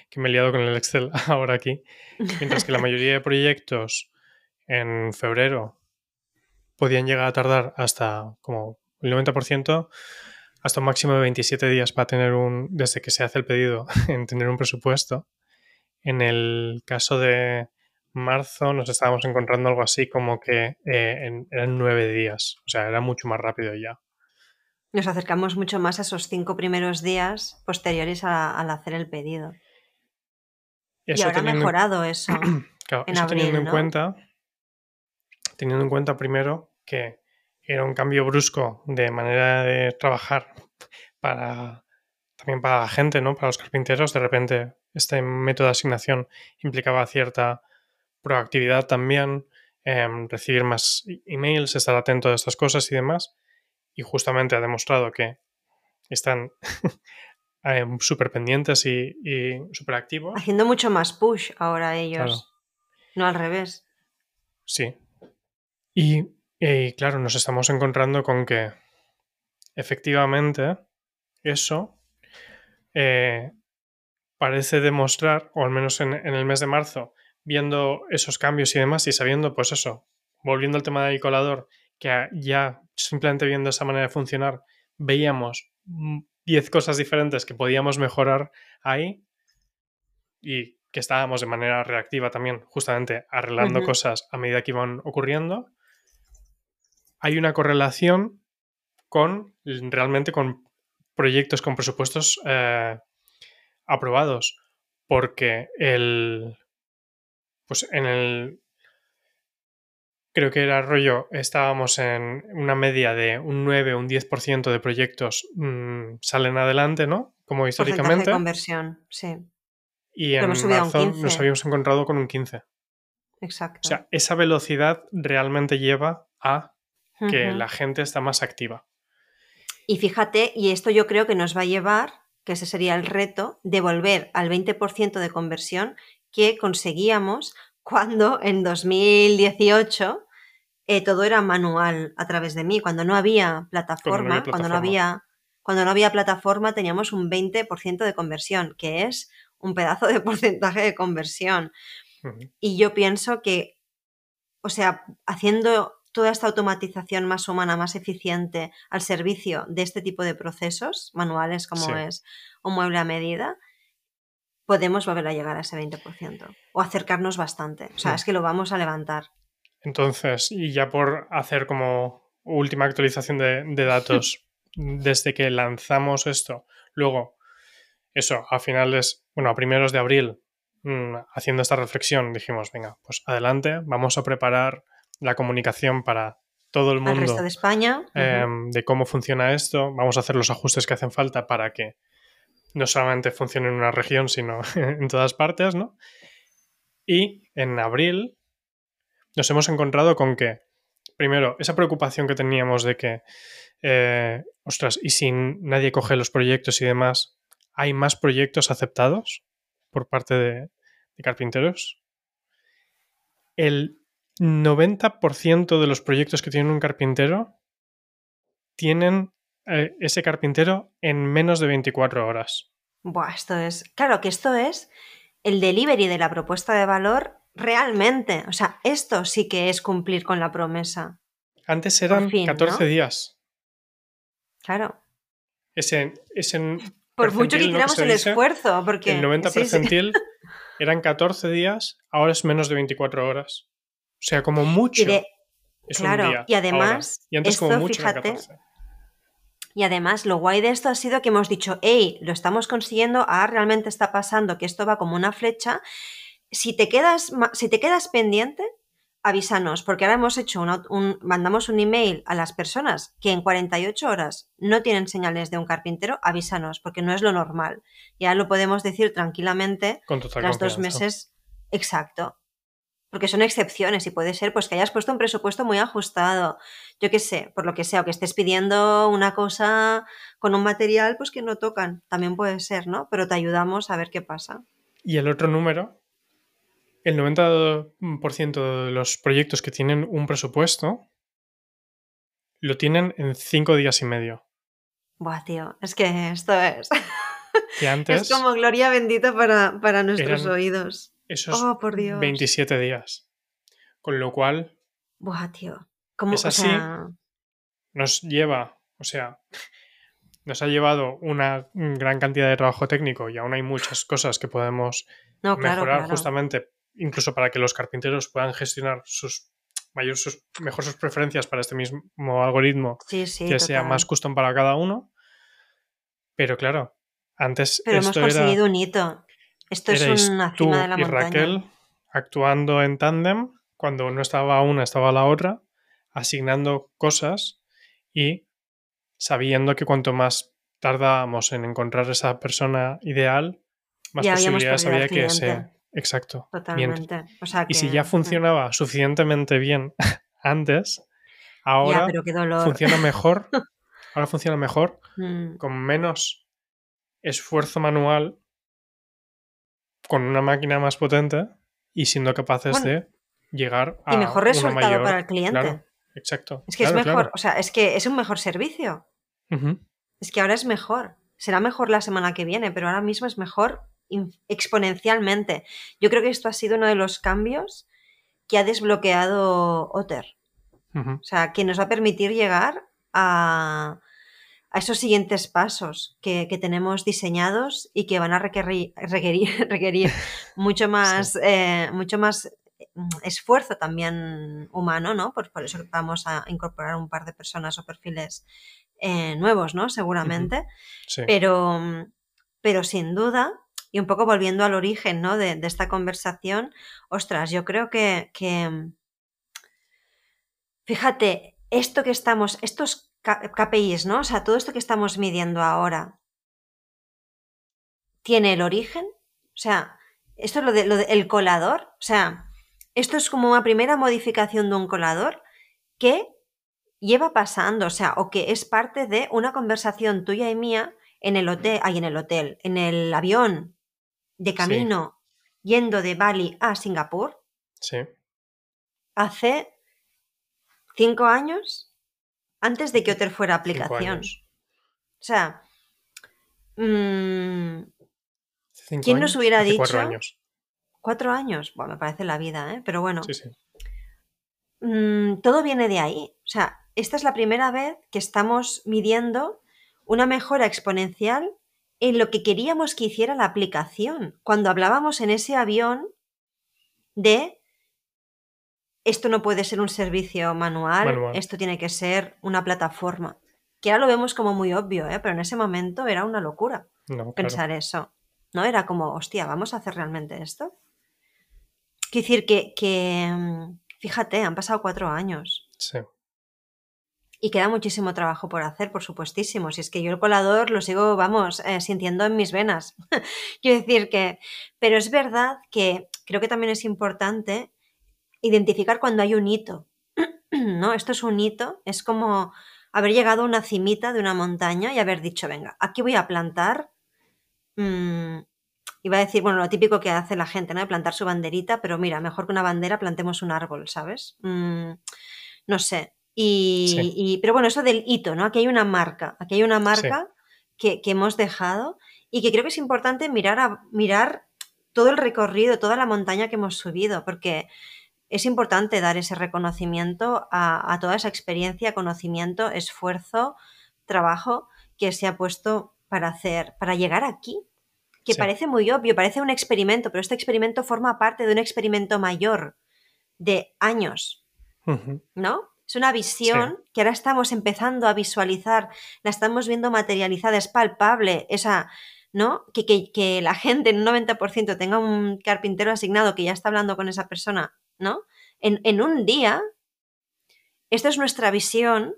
[SPEAKER 2] que me he liado con el Excel ahora aquí. Mientras que la mayoría de proyectos en febrero podían llegar a tardar hasta como el 90%, hasta un máximo de 27 días para tener un, desde que se hace el pedido, en tener un presupuesto. En el caso de marzo nos estábamos encontrando algo así como que eh, eran nueve días, o sea, era mucho más rápido ya.
[SPEAKER 1] Nos acercamos mucho más a esos cinco primeros días posteriores al hacer el pedido. y ahora ha mejorado eso.
[SPEAKER 2] en teniendo en cuenta, teniendo en cuenta primero que era un cambio brusco de manera de trabajar para también para la gente, ¿no? Para los carpinteros, de repente este método de asignación implicaba cierta proactividad también, em, recibir más e-, emails, estar atento a estas cosas y demás y justamente ha demostrado que están eh, súper pendientes y, súper activos.
[SPEAKER 1] Haciendo mucho más push ahora ellos, no al revés.
[SPEAKER 2] Sí. Y, claro, nos estamos encontrando con que efectivamente eso eh, parece demostrar, o al menos en, en, el mes de marzo, viendo esos cambios y demás y sabiendo, pues eso, volviendo al tema del colador, que ya simplemente viendo esa manera de funcionar veíamos 10 cosas diferentes que podíamos mejorar ahí y que estábamos de manera reactiva también, justamente arreglando cosas a medida que iban ocurriendo, hay una correlación con realmente con proyectos con presupuestos eh, aprobados. Porque el. Pues en el creo que era rollo, estábamos en una media de un 9 o un 10% de proyectos mmm, salen adelante, ¿no? Como históricamente.
[SPEAKER 1] de conversión, sí.
[SPEAKER 2] Y en marzo nos habíamos encontrado con un 15.
[SPEAKER 1] Exacto.
[SPEAKER 2] O sea, esa velocidad realmente lleva a que la gente está más activa.
[SPEAKER 1] Y fíjate, y esto yo creo que nos va a llevar, que ese sería el reto, de volver al 20% de conversión que conseguíamos cuando en 2018 eh, todo era manual a través de mí. Cuando no había plataforma, cuando no había, cuando no había plataforma teníamos un 20% de conversión, que es un pedazo de porcentaje de conversión. Y yo pienso que, o sea, haciendo toda esta automatización más humana, más eficiente al servicio de este tipo de procesos manuales como es un mueble a medida, podemos volver a llegar a ese 20% o acercarnos bastante. O sea, es que lo vamos a levantar.
[SPEAKER 2] Entonces, y ya por hacer como última actualización de, datos, desde que lanzamos esto, luego, eso, a finales, bueno, a primeros de abril, mm, haciendo esta reflexión, dijimos, venga, pues adelante, vamos a preparar la comunicación para todo el mundo.
[SPEAKER 1] resto de España.
[SPEAKER 2] Em, de cómo funciona esto, vamos a hacer los ajustes que hacen falta para que no solamente funcione en una región, sino en todas partes, ¿no? Y en abril nos hemos encontrado con que, primero, esa preocupación que teníamos de que, eh, ostras, y si nadie coge los proyectos y demás, ¿hay más proyectos aceptados por parte de, carpinteros? El 90% de los proyectos que tienen un carpintero tienen eh, ese carpintero en menos de 24 horas.
[SPEAKER 1] Buah, esto es. Claro que esto es el delivery de la propuesta de valor realmente. O sea, esto sí que es cumplir con la promesa.
[SPEAKER 2] Antes eran 14 días.
[SPEAKER 1] Claro.
[SPEAKER 2] Ese,
[SPEAKER 1] Por mucho que hiciéramos el esfuerzo, porque...
[SPEAKER 2] El 90 percentil eran 14 días, ahora es menos de 24 horas. O sea, como mucho.
[SPEAKER 1] Y de-
[SPEAKER 2] es un
[SPEAKER 1] claro,
[SPEAKER 2] día,
[SPEAKER 1] y
[SPEAKER 2] ahora.
[SPEAKER 1] además,
[SPEAKER 2] Y antes como
[SPEAKER 1] esto,
[SPEAKER 2] era
[SPEAKER 1] fíjate,
[SPEAKER 2] 14.
[SPEAKER 1] Y además, lo guay de esto ha sido que hemos dicho, hey, lo estamos consiguiendo, ah, realmente está pasando, que esto va como una flecha. Si te quedas, si te quedas pendiente, avísanos, porque ahora hemos hecho una- un, mandamos un email a las personas que en 48 horas no tienen señales de un carpintero, avísanos, porque no es lo normal. Ya lo podemos decir tranquilamente
[SPEAKER 2] Con total
[SPEAKER 1] tras dos meses. Exacto. Porque son excepciones y puede ser pues que hayas puesto un presupuesto muy ajustado, yo qué sé, por lo que sea, o que estés pidiendo una cosa con un material pues que no tocan, también puede ser, ¿no? Pero te ayudamos a ver qué pasa.
[SPEAKER 2] Y el otro número, el 90% de los proyectos que tienen un presupuesto lo tienen en cinco días y medio.
[SPEAKER 1] Buah, tío, es que esto es,
[SPEAKER 2] Que antes
[SPEAKER 1] es como gloria bendita para, para nuestros
[SPEAKER 2] eran
[SPEAKER 1] oídos.
[SPEAKER 2] Esos
[SPEAKER 1] Oh, por Dios.
[SPEAKER 2] 27 días. Con lo cual
[SPEAKER 1] Buah, tío. Como,
[SPEAKER 2] Es
[SPEAKER 1] o
[SPEAKER 2] así.
[SPEAKER 1] sea,
[SPEAKER 2] nos lleva, o sea, nos ha llevado una gran cantidad de trabajo técnico y aún hay muchas cosas que podemos
[SPEAKER 1] no,
[SPEAKER 2] mejorar
[SPEAKER 1] claro.
[SPEAKER 2] justamente, incluso para que los carpinteros puedan gestionar sus, mayor, sus mejor sus preferencias para este mismo algoritmo
[SPEAKER 1] Sí, sí,
[SPEAKER 2] que sea más custom para cada uno. Pero claro, antes
[SPEAKER 1] Pero hemos
[SPEAKER 2] esto era,
[SPEAKER 1] conseguido un hito. Esto es una
[SPEAKER 2] tú
[SPEAKER 1] cima de la
[SPEAKER 2] y
[SPEAKER 1] montaña.
[SPEAKER 2] Raquel actuando en tándem, cuando no estaba una, estaba la otra, asignando cosas y sabiendo que cuanto más tardábamos en encontrar esa persona ideal, más
[SPEAKER 1] Ya
[SPEAKER 2] posibilidades había que se... Exacto.
[SPEAKER 1] Totalmente. O sea
[SPEAKER 2] Y si ya funcionaba suficientemente bien antes, ahora
[SPEAKER 1] Ya,
[SPEAKER 2] funciona mejor. Ahora funciona mejor
[SPEAKER 1] Mm,
[SPEAKER 2] con menos esfuerzo manual, con una máquina más potente y siendo capaces
[SPEAKER 1] Bueno,
[SPEAKER 2] de llegar a
[SPEAKER 1] y mejor
[SPEAKER 2] una
[SPEAKER 1] resultado
[SPEAKER 2] mayor-
[SPEAKER 1] para el cliente.
[SPEAKER 2] Claro, exacto.
[SPEAKER 1] es que
[SPEAKER 2] Claro,
[SPEAKER 1] es mejor,
[SPEAKER 2] claro.
[SPEAKER 1] o sea, es que es un mejor servicio. Es que ahora es mejor. Será mejor la semana que viene, pero ahora mismo es mejor exponencialmente. Yo creo que esto ha sido uno de los cambios que ha desbloqueado Otter. O sea, que nos va a permitir llegar a, a esos siguientes pasos que, que tenemos diseñados y que van a requerir, requerir, requerir mucho más, eh, mucho más mm, esfuerzo también humano, ¿no? Por, por eso vamos a incorporar un par de personas o perfiles eh, nuevos, ¿no? Seguramente.
[SPEAKER 2] Sí.
[SPEAKER 1] Pero, pero sin duda, y un poco volviendo al origen ¿no? de, de esta conversación, ostras, yo creo que, que, mm, fíjate, esto que estamos, estos KPIs, ¿no? O sea, todo esto que estamos midiendo ahora, ¿tiene el origen? O sea, esto es lo del de, lo de- el colador, o sea, esto es como una primera modificación de un colador que lleva pasando, o sea, o que es parte de una conversación tuya y mía en el hotel, ay, en el hotel, en el avión de camino yendo de Bali a Singapur
[SPEAKER 2] Sí.
[SPEAKER 1] hace cinco años antes de que Otter fuera aplicación. O sea, mm, ¿Quién nos hubiera
[SPEAKER 2] hace Cuatro
[SPEAKER 1] dicho?
[SPEAKER 2] años.
[SPEAKER 1] cuatro años, bueno, me parece la vida, ¿eh? Pero bueno,
[SPEAKER 2] Sí, sí.
[SPEAKER 1] mm, todo viene de ahí. O sea, esta es la primera vez que estamos midiendo una mejora exponencial en lo que queríamos que hiciera la aplicación. Cuando hablábamos en ese avión de esto no puede ser un servicio manual,
[SPEAKER 2] Manual.
[SPEAKER 1] esto tiene que ser una plataforma. Que ahora lo vemos como muy obvio, ¿eh? pero en ese momento era una locura
[SPEAKER 2] No, claro.
[SPEAKER 1] pensar eso. ¿No? Era como, hostia, ¿vamos a hacer realmente esto? Quiero decir que, que, mm, fíjate, han pasado cuatro años
[SPEAKER 2] Sí.
[SPEAKER 1] y queda muchísimo trabajo por hacer, por supuestísimo. Si es que yo el colador lo sigo, vamos, eh, sintiendo en mis venas. Quiero decir que, pero es verdad que creo que también es importante identificar cuando hay un hito. ¿No? Esto es un hito, es como haber llegado a una cimita de una montaña y haber dicho, venga, aquí voy a plantar. mm, iba a decir, bueno, lo típico que hace la gente, ¿no? De plantar su banderita, pero mira, mejor que una bandera plantemos un árbol, ¿sabes? Mm, no sé. Y,
[SPEAKER 2] Sí.
[SPEAKER 1] y- pero bueno, eso del hito, ¿no? Aquí hay una marca, aquí hay una marca que, que hemos dejado y que creo que es importante mirar, a, mirar todo el recorrido, toda la montaña que hemos subido, porque es importante dar ese reconocimiento a, a toda esa experiencia, conocimiento, esfuerzo, trabajo que se ha puesto para hacer, para llegar aquí. Que
[SPEAKER 2] Sí.
[SPEAKER 1] parece muy obvio, parece un experimento, pero este experimento forma parte de un experimento mayor de años, ¿no? Es una visión que ahora estamos empezando a visualizar, la estamos viendo materializada, es palpable, esa, ¿no? Que, que, la gente en un 90% tenga un carpintero asignado que ya está hablando con esa persona, ¿no? En, en un día, esta es nuestra visión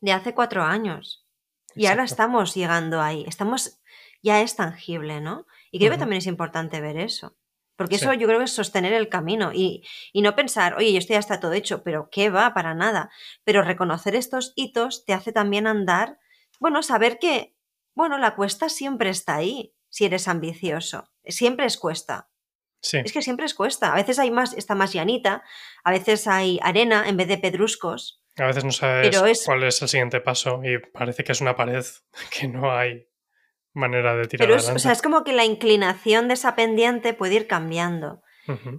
[SPEAKER 1] de hace cuatro años. Y ahora estamos llegando ahí, estamos, ya es tangible, ¿no? Y creo que también es importante ver eso. Porque eso yo creo que es sostener el camino y, no pensar, oye, esto ya está todo hecho, pero ¿qué va? Para nada. Pero reconocer estos hitos te hace también andar, bueno, saber que, bueno, la cuesta siempre está ahí, si eres ambicioso. Siempre es cuesta. Sí. Es que siempre es cuesta. A veces hay más, está más llanita, a veces hay arena en vez de pedruscos.
[SPEAKER 2] A veces no sabes cuál es el siguiente paso y parece que es una pared que no hay manera de tirar
[SPEAKER 1] Pero es, o sea, es como que la inclinación de esa pendiente puede ir cambiando.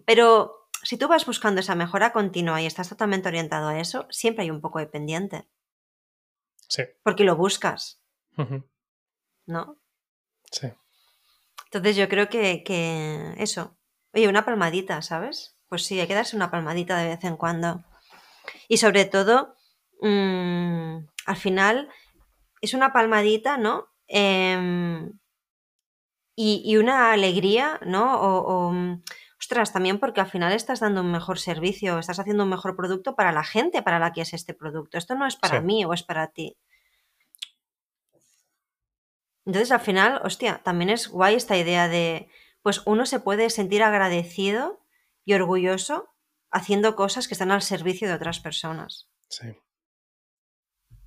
[SPEAKER 1] Pero si tú vas buscando esa mejora continua y estás totalmente orientado a eso, siempre hay un poco de pendiente. Sí. Porque lo buscas. ¿No? Sí. Entonces yo creo que, que, eso. Oye, una palmadita, ¿sabes? Pues sí, hay que darse una palmadita de vez en cuando. Y sobre todo, mm, al final, es una palmadita, ¿no? Em, y, una alegría, ¿no? O, mm, ostras, también porque al final estás dando un mejor servicio, estás haciendo un mejor producto para la gente para la que es este producto. Esto no es para mí o es para ti. Entonces, al final, hostia, también es guay esta idea de, pues uno se puede sentir agradecido y orgulloso haciendo cosas que están al servicio de otras personas. Sí.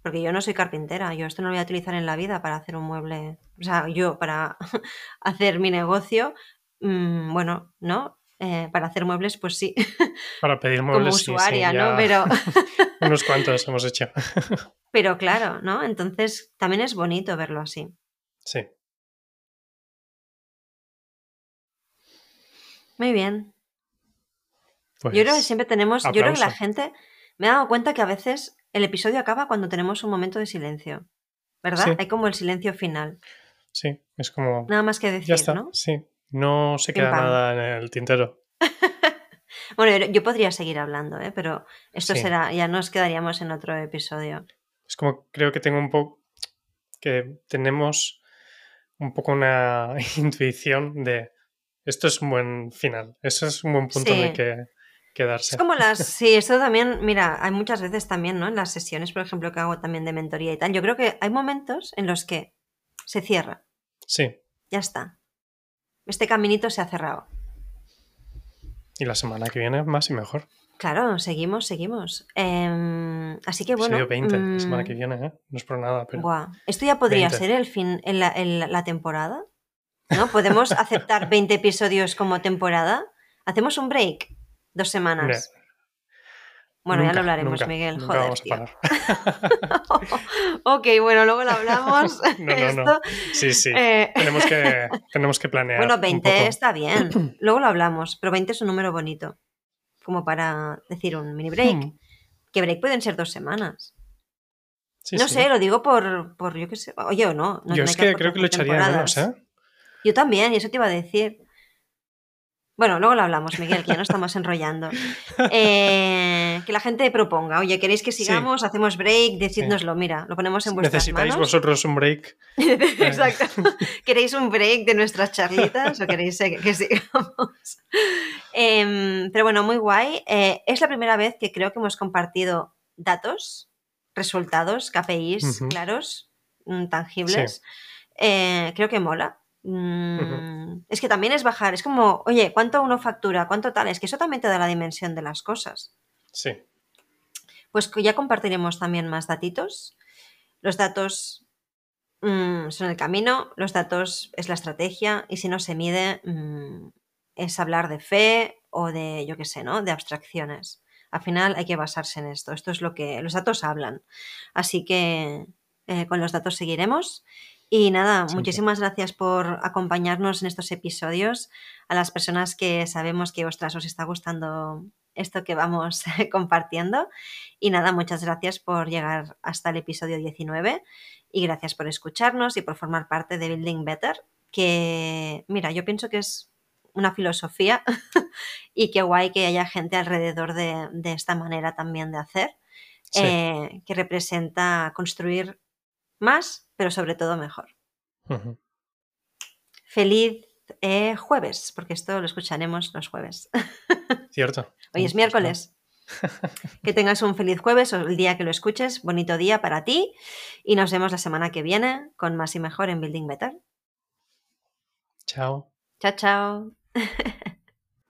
[SPEAKER 1] Porque yo no soy carpintera, yo esto no lo voy a utilizar en la vida para hacer un mueble. O sea, yo para hacer mi negocio, mm, bueno, ¿no? Eh, para hacer muebles, pues sí.
[SPEAKER 2] Para pedir muebles. Como usuaria, ¿no? Pero. Unos cuantos hemos hecho.
[SPEAKER 1] Pero claro, ¿no? Entonces también es bonito verlo así. Sí. Muy bien. yo creo que pues, siempre tenemos. Yo creo que la gente. Me he dado cuenta que a veces el episodio acaba cuando tenemos un momento de silencio, ¿verdad? Hay como el silencio final.
[SPEAKER 2] Sí, es como...
[SPEAKER 1] Nada más que decir, ¿no?
[SPEAKER 2] Sí, no se queda nada en el tintero.
[SPEAKER 1] bueno, yo podría seguir hablando, ¿eh? pero esto será, ya nos quedaríamos en otro episodio.
[SPEAKER 2] Es como, creo que tengo un poco, que tenemos un poco una intuición de esto es un buen final, eso es un buen punto de que
[SPEAKER 1] es como las. Sí, esto también, mira, hay muchas veces también, ¿no? En las sesiones, por ejemplo, que hago también de mentoría y tal. Yo creo que hay momentos en los que se cierra. Sí. Ya está. Este caminito se ha cerrado.
[SPEAKER 2] Y la semana que viene más y mejor.
[SPEAKER 1] Claro, seguimos, seguimos. Em, así que bueno.
[SPEAKER 2] 20 la semana que mm, viene, ¿eh? No es por nada, pero.
[SPEAKER 1] Esto ya podría ser el fin, en la, la temporada. ¿No? Podemos aceptar 20 episodios como temporada. Hacemos un break. Dos semanas. Bueno, ya lo hablaremos, Miguel. Joder. ok, bueno, luego lo hablamos. no, no, no.
[SPEAKER 2] Sí, sí. Eh, tenemos, que, tenemos que planear.
[SPEAKER 1] Bueno, 20 está bien. Luego lo hablamos, pero 20 es un número bonito. Como para decir un mini break. Hmm. Que break pueden ser dos semanas. no sé, lo digo por, por yo qué sé. Oye, o no.
[SPEAKER 2] yo es que, creo que lo echaría menos, ¿eh?
[SPEAKER 1] Yo también, y eso te iba a decir. Bueno, luego lo hablamos, Miguel, que ya no estamos enrollando. Eh, que la gente proponga, oye, ¿queréis que sigamos? ¿Hacemos break? Decídnoslo, mira, lo ponemos en vuestras
[SPEAKER 2] ¿Necesitáis vosotros un break?
[SPEAKER 1] Exacto. ¿Queréis un break de nuestras charlitas o queréis que sigamos? Em, pero bueno, muy guay. Eh, es la primera vez que creo que hemos compartido datos, resultados, KPIs claros, mm, tangibles. Eh, creo que mola. Mm, es que también es bajar, es como, oye, ¿cuánto uno factura? ¿Cuánto tal? Es que eso también te da la dimensión de las cosas. Sí. Pues ya compartiremos también más datitos. Los datos mm, son el camino, los datos es la estrategia y si no se mide mm, es hablar de fe o de, yo qué sé, ¿no? De abstracciones. Al final hay que basarse en esto. Esto es lo que los datos hablan. Así que eh, con los datos seguiremos y nada, muchísimas gracias por acompañarnos en estos episodios. A las personas que sabemos que, ostras, os está gustando esto que vamos compartiendo. Y nada, muchas gracias por llegar hasta el episodio 19 y gracias por escucharnos y por formar parte de Building Better, que, mira, yo pienso que es una filosofía y qué guay que haya gente alrededor de, esta manera también de hacer, eh, que representa construir más, pero sobre todo mejor. Feliz eh, jueves, porque esto lo escucharemos los jueves.
[SPEAKER 2] Cierto.
[SPEAKER 1] Hoy es miércoles. Que tengas un feliz jueves o el día que lo escuches. Bonito día para ti. Y nos vemos la semana que viene con más y mejor en Building Better.
[SPEAKER 2] Chao.
[SPEAKER 1] Chao, chao.